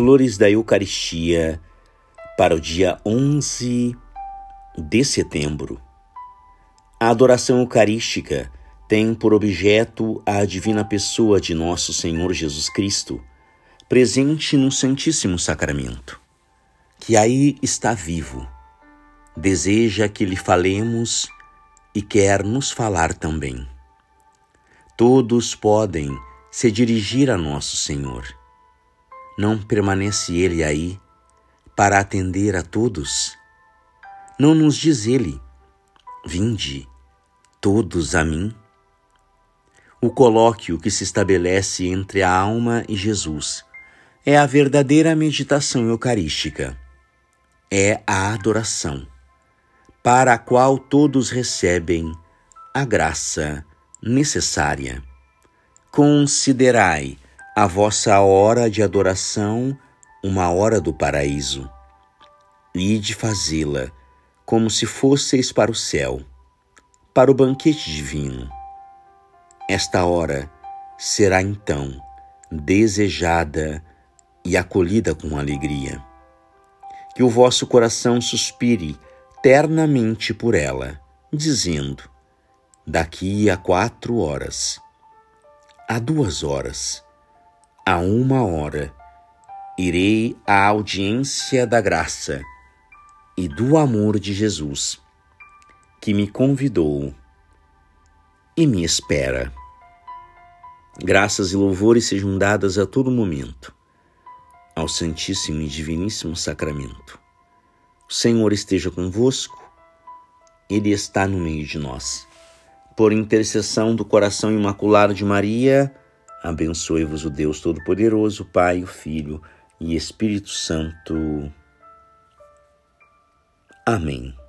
Flores da Eucaristia para o dia 11 de setembro. A adoração eucarística tem por objeto a divina pessoa de nosso Senhor Jesus Cristo, presente no Santíssimo Sacramento, que aí está vivo, deseja que lhe falemos e quer nos falar também. Todos podem se dirigir a nosso Senhor. Não permanece Ele aí para atender a todos? Não nos diz Ele, vinde, todos a mim? O colóquio que se estabelece entre a alma e Jesus é a verdadeira meditação eucarística, é a adoração, para a qual todos recebem a graça necessária. Considerai a vossa hora de adoração uma hora do paraíso, e de fazê-la como se fosseis para o céu, para o banquete divino. Esta hora será então desejada e acolhida com alegria. Que o vosso coração suspire ternamente por ela, dizendo: daqui a quatro horas, a duas horas, a uma hora, irei à audiência da graça e do amor de Jesus, que me convidou e me espera. Graças e louvores sejam dadas a todo momento ao Santíssimo e Diviníssimo Sacramento. O Senhor esteja convosco, Ele está no meio de nós por intercessão do coração imaculado de Maria, abençoe-vos o Deus Todo-Poderoso, Pai, o Filho e Espírito Santo. Amém.